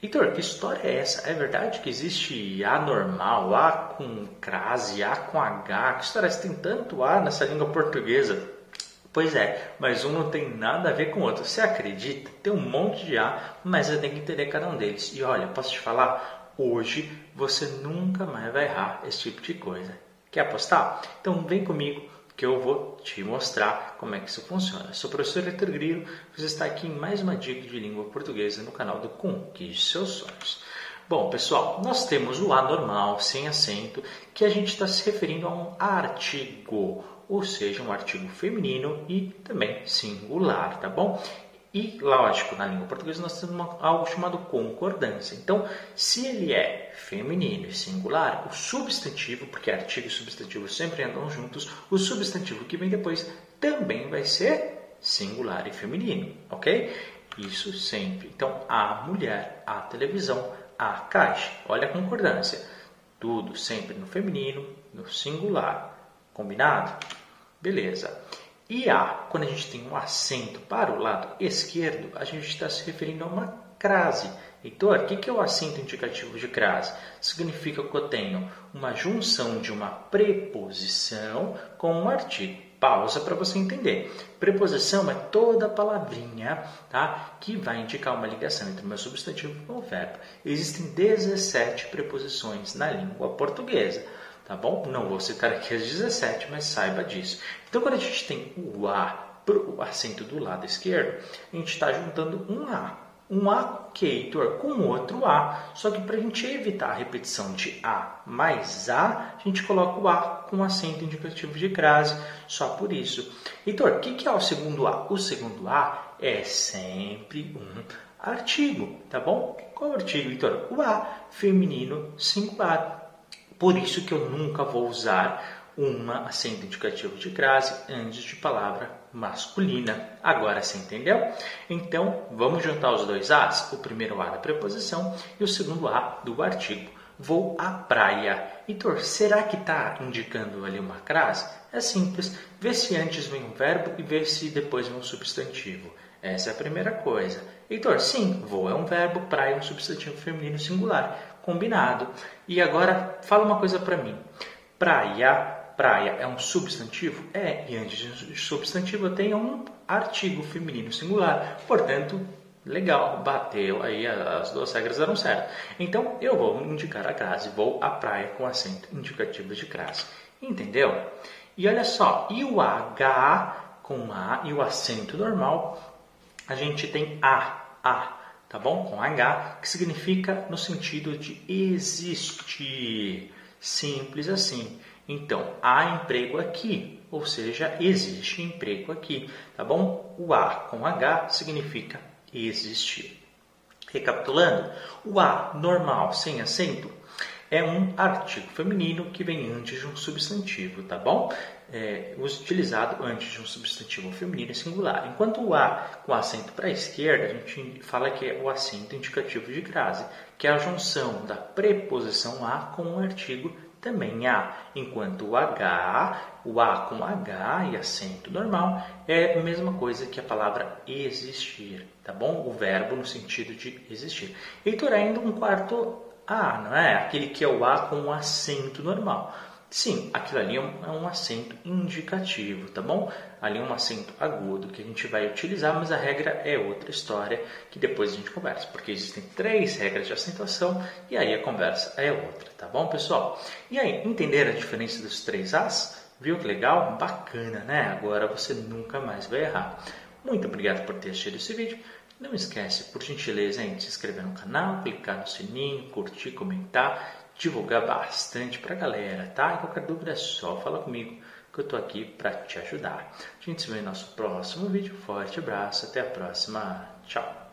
Heitor, que história é essa? É verdade que existe A normal, A com crase, A com H? Que história é essa? Tem tanto A nessa língua portuguesa. Pois é, mas um não tem nada a ver com o outro. Você acredita? Tem um monte de A, mas você tem que entender cada um deles. E olha, posso te falar? Hoje você nunca mais vai errar esse tipo de coisa. Quer apostar? Então vem comigo que eu vou te mostrar como é que isso funciona. sou o professor Heitor Grilo, você está aqui em mais uma dica de língua portuguesa no canal do Conquiste Seus Sonhos. Bom, pessoal, nós temos o A normal, sem acento, que a gente está se referindo a um artigo, ou seja, um artigo feminino e também singular, tá bom? E, lógico, na língua portuguesa nós temos uma, algo chamado concordância. Então, se ele é feminino e singular, o substantivo, porque artigo e substantivo sempre andam juntos, o substantivo que vem depois também vai ser singular e feminino, ok? Isso sempre. Então, a mulher, a televisão, a caixa. Olha a concordância. Tudo sempre no feminino, no singular. Combinado? Beleza. E A, quando a gente tem um acento para o lado esquerdo, a gente está se referindo a uma crase. Heitor, o que é o acento indicativo de crase? Significa que eu tenho uma junção de uma preposição com um artigo. Pausa para você entender. Preposição é toda palavrinha tá? que vai indicar uma ligação entre o meu substantivo e o verbo. Existem 17 preposições na língua portuguesa tá bom? Não vou citar aqui as 17, mas saiba disso. Então, quando a gente tem o A o acento do lado esquerdo, a gente está juntando um A. Um A Heitor com outro A. Só que para a gente evitar a repetição de A mais A, a gente coloca o A com acento indicativo de crase, só por isso. Heitor, o que, que é o segundo A? O segundo A é sempre um artigo, tá bom? Qual artigo, Heitor? O A feminino singular. Por isso que eu nunca vou usar uma acento indicativo de crase antes de palavra masculina. Agora você entendeu? Então, vamos juntar os dois As, o primeiro A da preposição e o segundo A do artigo. Vou à praia. Heitor, será que está indicando ali uma crase? É simples. Vê se antes vem um verbo e vê se depois vem um substantivo. Essa é a primeira coisa. Heitor, sim, vou é um verbo, praia é um substantivo feminino singular combinado. E agora fala uma coisa para mim. Praia, praia é um substantivo? É, e antes de substantivo eu tenho um artigo feminino singular. Portanto, legal, bateu, aí as duas regras deram certo. Então eu vou indicar a crase, vou à praia com acento indicativo de crase. Entendeu? E olha só, e o H com A e o acento normal, a gente tem A, A tá bom? Com H, que significa no sentido de existir. Simples assim. Então, há emprego aqui, ou seja, existe emprego aqui, tá bom? O A com H significa existir. Recapitulando, o A normal sem acento é um artigo feminino que vem antes de um substantivo, tá bom? É, utilizado antes de um substantivo feminino singular. Enquanto o A com acento para a esquerda, a gente fala que é o acento indicativo de crase, que é a junção da preposição A com o artigo também A, enquanto o H, o A com H e acento normal, é a mesma coisa que a palavra existir, tá bom? O verbo no sentido de existir. Heitor, ainda um quarto a, não é? Aquele que é o A com um acento normal. Sim, aquilo ali é um, é um, acento indicativo, tá bom? Ali é um acento agudo que a gente vai utilizar, mas a regra é outra história que depois a gente conversa, porque existem três regras de acentuação e aí a conversa é outra, tá bom, pessoal? E aí, entenderam a diferença dos três As? Viu que legal? Bacana, né? Agora você nunca mais vai errar. Muito obrigado por ter assistido esse vídeo. Não esquece, por gentileza, de se inscrever no canal, clicar no sininho, curtir, comentar, divulgar bastante para a galera, tá? E qualquer dúvida é só falar comigo que eu estou aqui para te ajudar. A gente se vê no nosso próximo vídeo. Forte abraço, até a próxima. Tchau!